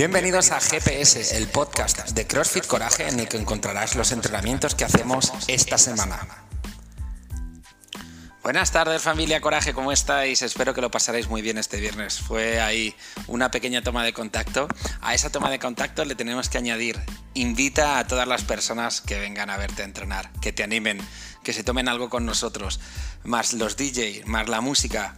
Bienvenidos a GPS, el podcast de CrossFit Coraje en el que encontrarás los entrenamientos que hacemos esta semana. Buenas tardes familia Coraje, ¿cómo estáis? Espero que lo pasaréis muy bien este viernes. Fue ahí una pequeña toma de contacto. A esa toma de contacto le tenemos que añadir, invita a todas las personas que vengan a verte a entrenar, que te animen, que se tomen algo con nosotros, más los DJ, más la música,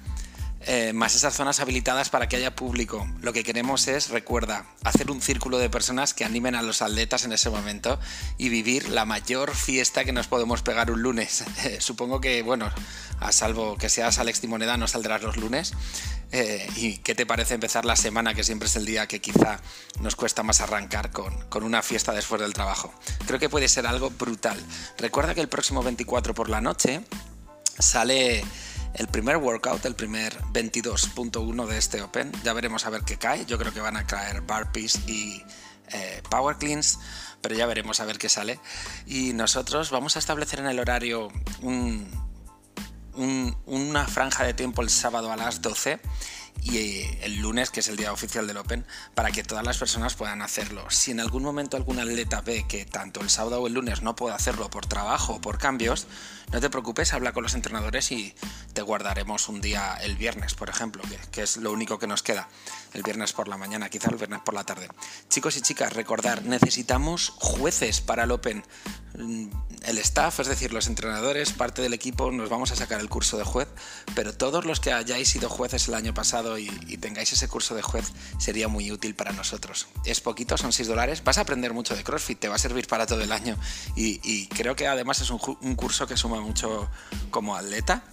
eh, más esas zonas habilitadas para que haya público. Lo que queremos es, recuerda, hacer un círculo de personas que animen a los atletas en ese momento y vivir la mayor fiesta que nos podemos pegar un lunes. supongo que, bueno, a salvo que seas Alex Timoneda, no saldrás los lunes. Eh, ¿Y qué te parece empezar la semana, que siempre es el día que quizá nos cuesta más arrancar con, con una fiesta después del trabajo? Creo que puede ser algo brutal. Recuerda que el próximo 24 por la noche sale el primer workout, el primer 22.1 de este Open. Ya veremos a ver qué cae. Yo creo que van a caer burpees y eh, power cleans, pero ya veremos a ver qué sale. Y nosotros vamos a establecer en el horario una franja de tiempo el sábado a las 12 y eh, el lunes, que es el día oficial del Open, para que todas las personas puedan hacerlo. Si en algún momento algún atleta ve que tanto el sábado o el lunes no puede hacerlo por trabajo o por cambios, no te preocupes, habla con los entrenadores y te guardaremos un día el viernes, por ejemplo, que, es lo único que nos queda. El viernes por la mañana, quizá el viernes por la tarde. Chicos y chicas, recordar, necesitamos jueces para el Open. Mm, el staff, es decir, los entrenadores, parte del equipo, nos vamos a sacar el curso de juez, pero todos los que hayáis sido jueces el año pasado y, tengáis ese curso de juez sería muy útil para nosotros. Es poquito, son 6 dólares, vas a aprender mucho de CrossFit, te va a servir para todo el año y, creo que además es un, curso que suma mucho como atleta.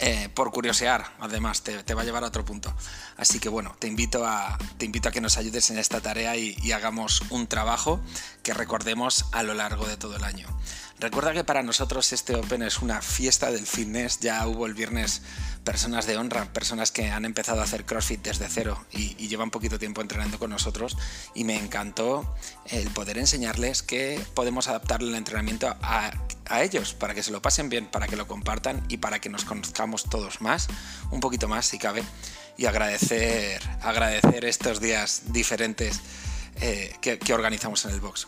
Eh, por curiosear, además, te, va a llevar a otro punto. Así que bueno, te invito a, te invito a que nos ayudes en esta tarea y hagamos un trabajo que recordemos a lo largo de todo el año. Recuerda que para nosotros este Open es una fiesta del fitness. Ya hubo el viernes personas de honra, personas que han empezado a hacer CrossFit desde cero y, llevan poquito tiempo entrenando con nosotros. Y me encantó el poder enseñarles que podemos adaptar el entrenamiento a, a ellos para que se lo pasen bien, para que lo compartan y para que nos conozcamos todos más, un poquito más si cabe. Y agradecer, agradecer estos días diferentes eh, que, que organizamos en el box.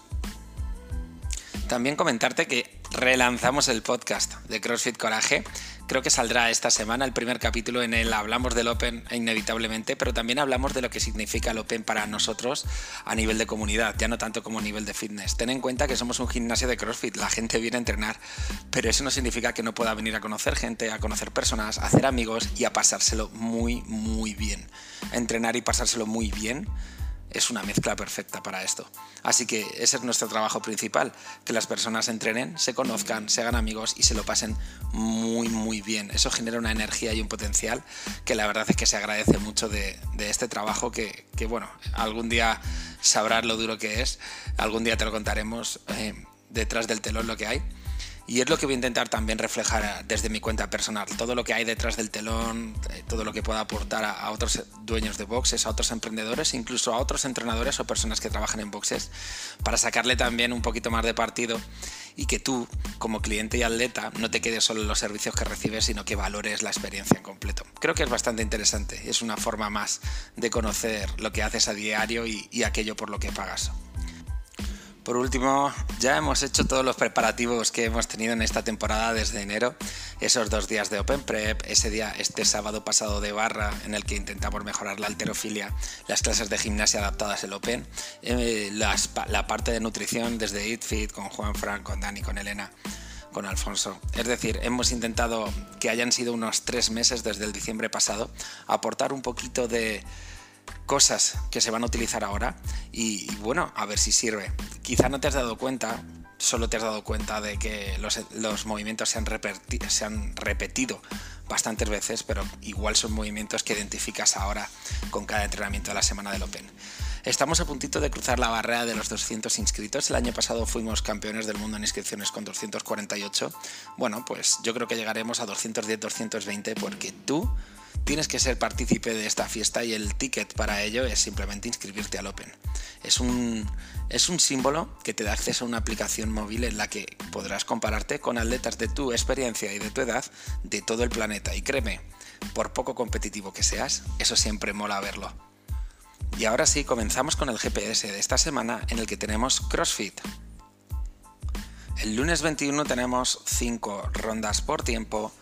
También comentarte que relanzamos el podcast de CrossFit Coraje. Creo que saldrá esta semana el primer capítulo en el hablamos del Open inevitablemente, pero también hablamos de lo que significa el Open para nosotros a nivel de comunidad, ya no tanto como a nivel de fitness. Ten en cuenta que somos un gimnasio de CrossFit, la gente viene a entrenar, pero eso no significa que no pueda venir a conocer gente, a conocer personas, a hacer amigos y a pasárselo muy, muy bien. Entrenar y pasárselo muy bien es una mezcla perfecta para esto. Así que ese es nuestro trabajo principal, que las personas entrenen, se conozcan, se hagan amigos y se lo pasen muy muy bien. Eso genera una energía y un potencial que la verdad es que se agradece mucho de, este trabajo que, bueno, algún día sabrás lo duro que es, algún día te lo contaremos eh, detrás del telón lo que hay y es lo que voy a intentar también reflejar desde mi cuenta personal. Todo lo que hay detrás del telón, eh, todo lo que pueda aportar a, otros dueños de boxes, a otros emprendedores, incluso a otros entrenadores o personas que trabajan en boxes, para sacarle también un poquito más de partido y que tú, como cliente y atleta, no te quedes solo en los servicios que recibes, sino que valores la experiencia en completo. Creo que es bastante interesante. Es una forma más de conocer lo que haces a diario y aquello por lo que pagas. Por último, ya hemos hecho todos los preparativos que hemos tenido en esta temporada desde enero. Esos dos días de Open Prep, ese día, este sábado pasado de barra, en el que intentamos mejorar la alterofilia, las clases de gimnasia adaptadas al Open, eh, la parte de nutrición desde EatFit con Juan Frank, con Dani, con Elena con Alfonso. Es decir, hemos intentado que hayan sido unos tres meses desde el diciembre pasado, aportar un poquito de, cosas que se van a utilizar ahora y, bueno, a ver si sirve. Quizá no te has dado cuenta, solo te has dado cuenta de que los, movimientos se han, se han repetido bastantes veces, pero igual son movimientos que identificas ahora con cada entrenamiento de la semana del Open. Estamos a puntito de cruzar la barrera de los 200 inscritos. El año pasado fuimos campeones del mundo en inscripciones con 248. Bueno, pues yo creo que llegaremos a 210, 220 porque tú Tienes que ser partícipe de esta fiesta y el ticket para ello es simplemente inscribirte al Open. Es un, es un símbolo que te da acceso a una aplicación móvil en la que podrás compararte con atletas de tu experiencia y de tu edad de todo el planeta. Y créeme, por poco competitivo que seas, eso siempre mola verlo. Y ahora sí, comenzamos con el GPS de esta semana en el que tenemos CrossFit. El lunes 21 tenemos 5 rondas por tiempo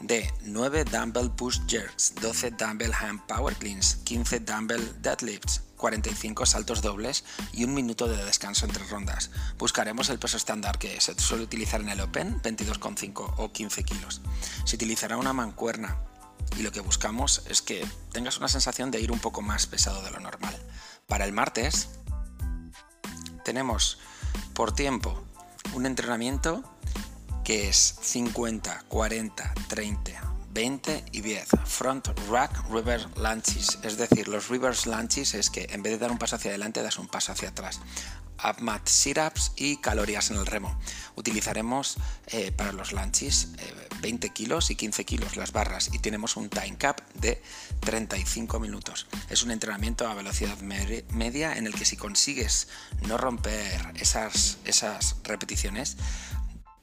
de 9 dumbbell push jerks, 12 dumbbell hand power cleans, 15 dumbbell deadlifts, 45 saltos dobles y un minuto de descanso entre rondas. Buscaremos el peso estándar que se suele utilizar en el Open, 22,5 o 15 kilos. Se utilizará una mancuerna y lo que buscamos es que tengas una sensación de ir un poco más pesado de lo normal. Para el martes tenemos por tiempo un entrenamiento que es 50, 40, 30, 20 y 10. Front rack reverse lunges, es decir, los reverse lunges es que en vez de dar un paso hacia adelante das un paso hacia atrás. Up mat sit-ups y calorías en el remo. Utilizaremos eh, para los lunges 20 eh, kilos y 15 kilos las barras y tenemos un time cap de 35 minutos. Es un entrenamiento a velocidad media en el que si consigues no romper esas, esas repeticiones,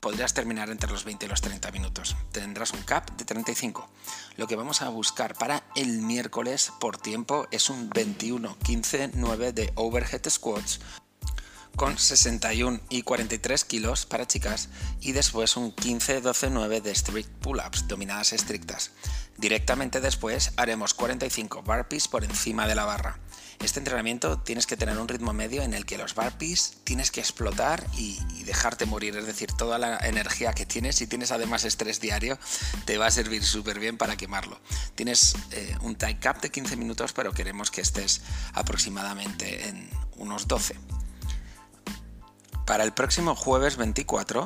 podrías terminar entre los 20 y los 30 minutos. Tendrás un cap de 35. Lo que vamos a buscar para el miércoles por tiempo es un 21-15-9 de overhead squats con 61 y 43 kilos para chicas y después un 15-12-9 de strict pull-ups, dominadas estrictas. Directamente después haremos 45 burpees por encima de la barra. Este entrenamiento tienes que tener un ritmo medio en el que los burpees tienes que explotar y, dejarte morir, es decir, toda la energía que tienes, si tienes además estrés diario, te va a servir súper bien para quemarlo. Tienes eh, un time cap de 15 minutos, pero queremos que estés aproximadamente en unos 12. Para el próximo jueves 24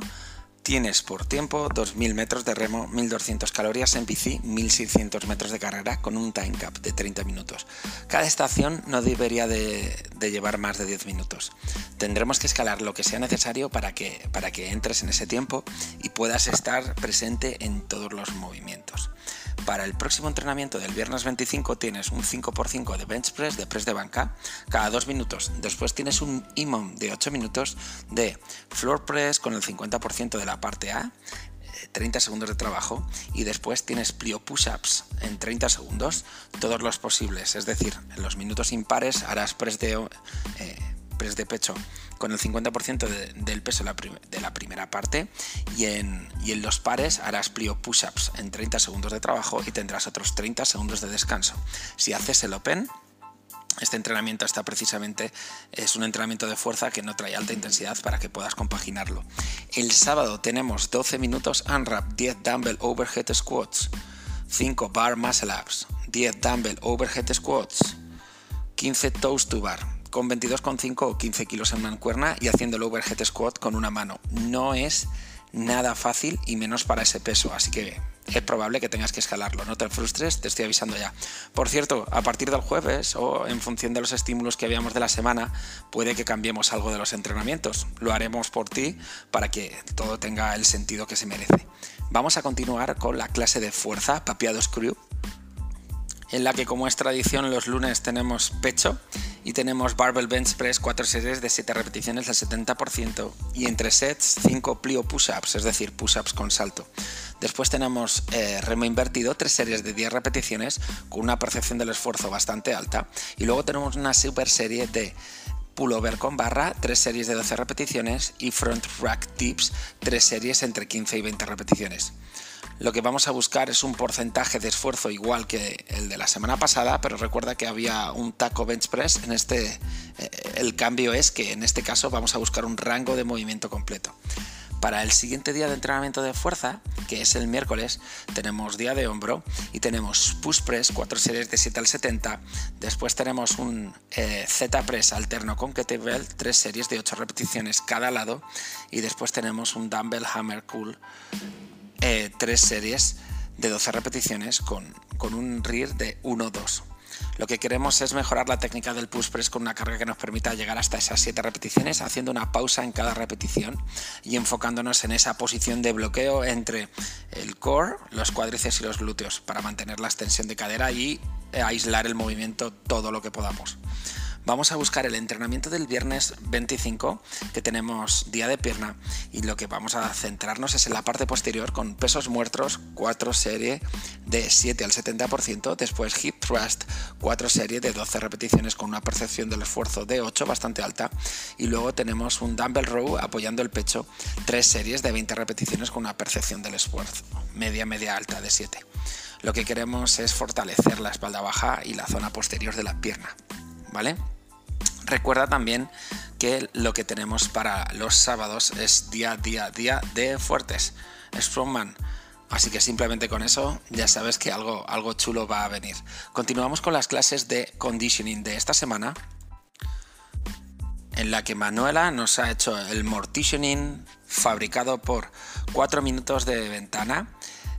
Tienes por tiempo 2.000 metros de remo, 1.200 calorías en bici, 1.600 metros de carrera con un time cap de 30 minutos. Cada estación no debería de, llevar más de 10 minutos. Tendremos que escalar lo que sea necesario para que, para que entres en ese tiempo y puedas estar presente en todos los movimientos. Para el próximo entrenamiento del viernes 25 tienes un 5x5 de bench press, de press de banca, cada 2 minutos. Después tienes un IMOM de 8 minutos de floor press con el 50% de la parte A, 30 eh, segundos de trabajo y después tienes plio push-ups en 30 segundos, todos los posibles, es decir, en los minutos impares harás press de, eh, de pecho con el 50% del peso de la, primera parte y en, en, los pares harás plio push-ups en 30 segundos de trabajo y tendrás otros 30 segundos de descanso. Si haces el open, este entrenamiento está precisamente, es un entrenamiento de fuerza que no trae alta intensidad para que puedas compaginarlo. El sábado tenemos 12 minutos unwrap, 10 dumbbell overhead squats, 5 bar muscle ups, 10 dumbbell overhead squats, 15 toes to bar, con 22,5 o 15 kilos en mancuerna y haciendo el overhead squat con una mano. No es nada fácil y menos para ese peso, así que es probable que tengas que escalarlo. No te frustres, te estoy avisando ya. Por cierto, a partir del jueves o en función de los estímulos que habíamos de la semana, puede que cambiemos algo de los entrenamientos. Lo haremos por ti para que todo tenga el sentido que se merece. Vamos a continuar con la clase de fuerza, papiados crew, en la que como es tradición los lunes tenemos pecho y tenemos barbell bench press 4 series de 7 repeticiones del 70% y entre sets 5 plio push-ups, es decir, push-ups con salto. Después tenemos eh, remo invertido, 3 series de 10 repeticiones con una percepción del esfuerzo bastante alta y luego tenemos una super serie de pullover con barra, 3 series de 12 repeticiones y front rack tips, 3 series entre 15 y 20 repeticiones. Lo que vamos a buscar es un porcentaje de esfuerzo igual que el de la semana pasada, pero recuerda que había un taco bench press. En este, eh, el cambio es que en este caso vamos a buscar un rango de movimiento completo. Para el siguiente día de entrenamiento de fuerza, que es el miércoles, tenemos día de hombro y tenemos push press, 4 series de 7 al 70. Después tenemos un eh, Z press alterno con kettlebell, 3 series de 8 repeticiones cada lado. Y después tenemos un dumbbell hammer cool eh, tres series de 12 repeticiones con, un RIR de 1-2. Lo que queremos es mejorar la técnica del push press con una carga que nos permita llegar hasta esas 7 repeticiones, haciendo una pausa en cada repetición y enfocándonos en esa posición de bloqueo entre el core, los cuádriceps y los glúteos para mantener la extensión de cadera y aislar el movimiento todo lo que podamos. Vamos a buscar el entrenamiento del viernes 25, que tenemos día de pierna, y lo que vamos a centrarnos es en la parte posterior con pesos muertos, 4 series de 7 al 70%, después hip thrust, 4 series de 12 repeticiones con una percepción del esfuerzo de 8 bastante alta, y luego tenemos un dumbbell row apoyando el pecho, 3 series de 20 repeticiones con una percepción del esfuerzo media media alta de 7. Lo que queremos es fortalecer la espalda baja y la zona posterior de la pierna. ¿vale? Recuerda también que lo que tenemos para los sábados es día, día, día de fuertes. Strongman. Así que simplemente con eso ya sabes que algo, algo chulo va a venir. Continuamos con las clases de conditioning de esta semana, en la que Manuela nos ha hecho el mortitioning fabricado por 4 minutos de ventana,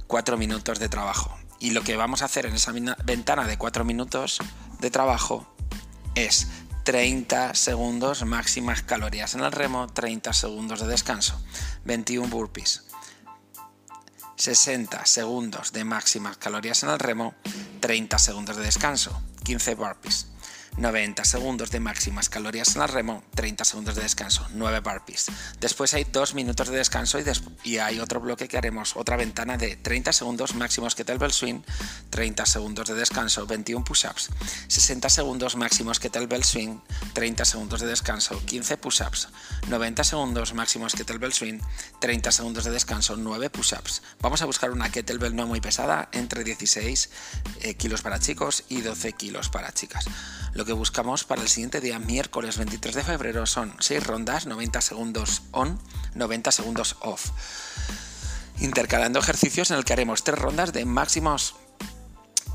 4 minutos de trabajo. Y lo que vamos a hacer en esa ventana de 4 minutos de trabajo es 30 segundos máximas calorías en el remo, 30 segundos de descanso, 21 burpees, 60 segundos de máximas calorías en el remo, 30 segundos de descanso, 15 burpees. 90 segundos de máximas calorías en el remo, 30 segundos de descanso, 9 burpees. Después hay 2 minutos de descanso y, y, hay otro bloque que haremos, otra ventana de 30 segundos máximos kettlebell swing, 30 segundos de descanso, 21 push-ups, 60 segundos máximos kettlebell swing, 30 segundos de descanso, 15 push-ups, 90 segundos máximos kettlebell swing, 30 segundos de descanso, 9 push-ups. Vamos a buscar una kettlebell no muy pesada, entre 16 eh, kilos para chicos y 12 kilos para chicas. Lo que buscamos para el siguiente día, miércoles 23 de febrero, son 6 rondas, 90 segundos on, 90 segundos off. Intercalando ejercicios en el que haremos 3 rondas de máximos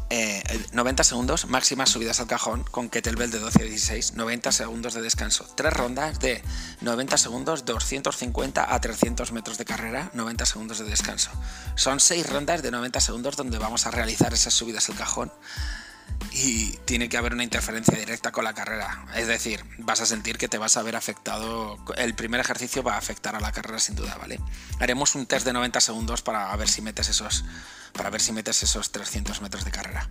90 eh, segundos, máximas subidas al cajón con kettlebell de 12 a 16, 90 segundos de descanso. 3 rondas de 90 segundos, 250 a 300 metros de carrera, 90 segundos de descanso. Son 6 rondas de 90 segundos donde vamos a realizar esas subidas al cajón y tiene que haber una interferencia directa con la carrera. Es decir, vas a sentir que te vas a ver afectado. El primer ejercicio va a afectar a la carrera sin duda, ¿vale? Haremos un test de 90 segundos para ver si metes esos, para ver si metes esos 300 metros de carrera.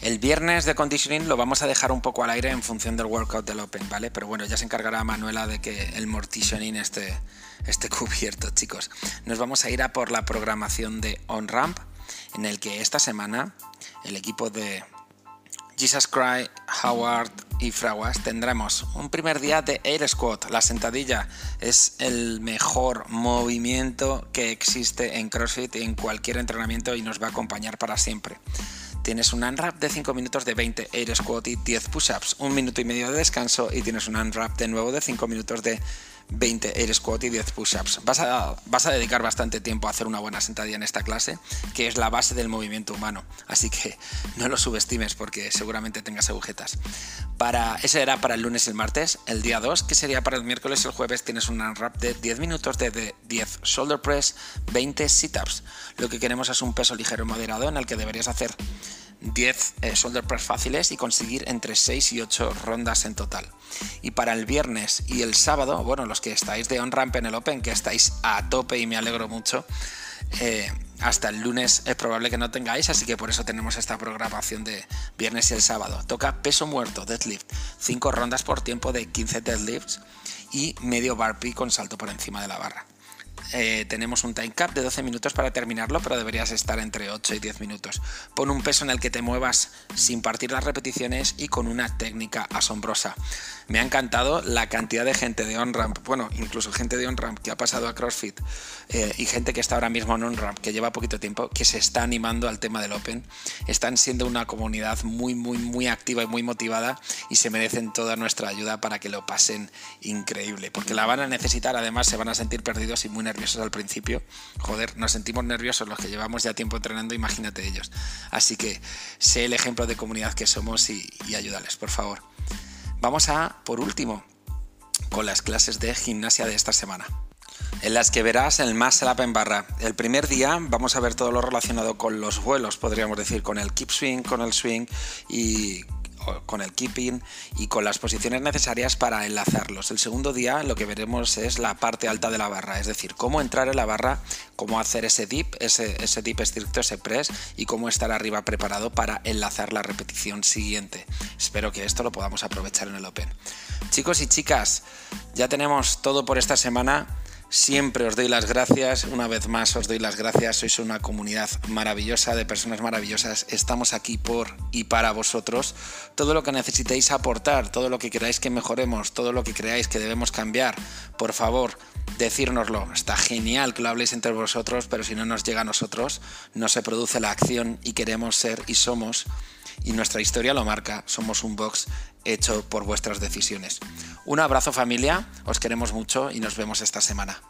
El viernes de conditioning lo vamos a dejar un poco al aire en función del workout del Open, ¿vale? Pero bueno, ya se encargará Manuela de que el mortitioning esté, esté cubierto, chicos. Nos vamos a ir a por la programación de on-ramp, en el que esta semana el equipo de Jesus Cry, Howard y Fraguas tendremos un primer día de Air Squat. La sentadilla es el mejor movimiento que existe en CrossFit en cualquier entrenamiento y nos va a acompañar para siempre. Tienes un unwrap de 5 minutos de 20 Air Squat y 10 push-ups, un minuto y medio de descanso y tienes un unwrap de nuevo de 5 minutos de 20 air squat y 10 push-ups. Vas a, vas a dedicar bastante tiempo a hacer una buena sentadilla en esta clase, que es la base del movimiento humano. Así que no lo subestimes porque seguramente tengas agujetas. Para, ese era para el lunes y el martes. El día 2, que sería para el miércoles y el jueves, tienes un unwrap de 10 minutos de 10 shoulder press, 20 sit-ups. Lo que queremos es un peso ligero moderado en el que deberías hacer 10 eh, shoulder press fáciles y conseguir entre 6 y 8 rondas en total. Y para el viernes y el sábado, bueno, los que estáis de on-ramp en el Open, que estáis a tope y me alegro mucho, eh, hasta el lunes es probable que no tengáis, así que por eso tenemos esta programación de viernes y el sábado. Toca peso muerto, deadlift, 5 rondas por tiempo de 15 deadlifts y medio burpee con salto por encima de la barra. Eh, tenemos un time cap de 12 minutos para terminarlo, pero deberías estar entre 8 y 10 minutos. Pon un peso en el que te muevas sin partir las repeticiones y con una técnica asombrosa. Me ha encantado la cantidad de gente de on-ramp, bueno, incluso gente de on-ramp que ha pasado a CrossFit eh, y gente que está ahora mismo en on-ramp, que lleva poquito tiempo, que se está animando al tema del Open. Están siendo una comunidad muy, muy, muy activa y muy motivada y se merecen toda nuestra ayuda para que lo pasen increíble, porque la van a necesitar, además se van a sentir perdidos y muy nerviosos al principio. Joder, nos sentimos nerviosos los que llevamos ya tiempo entrenando, imagínate ellos. Así que sé el ejemplo de comunidad que somos y, y ayúdales, por favor. Vamos a, por último, con las clases de gimnasia de esta semana en las que verás el muscle up en barra. El primer día vamos a ver todo lo relacionado con los vuelos, podríamos decir, con el keep swing, con el swing y con el keeping y con las posiciones necesarias para enlazarlos. El segundo día lo que veremos es la parte alta de la barra, es decir, cómo entrar en la barra, cómo hacer ese dip, ese, ese dip estricto, ese press y cómo estar arriba preparado para enlazar la repetición siguiente. Espero que esto lo podamos aprovechar en el Open. Chicos y chicas, ya tenemos todo por esta semana. Siempre os doy las gracias, una vez más os doy las gracias, sois una comunidad maravillosa de personas maravillosas, estamos aquí por y para vosotros. Todo lo que necesitéis aportar, todo lo que queráis que mejoremos, todo lo que creáis que debemos cambiar, por favor, decírnoslo. Está genial que lo habléis entre vosotros, pero si no nos llega a nosotros, no se produce la acción y queremos ser y somos, y nuestra historia lo marca, somos un box hecho por vuestras decisiones. Un abrazo familia, os queremos mucho y nos vemos esta semana.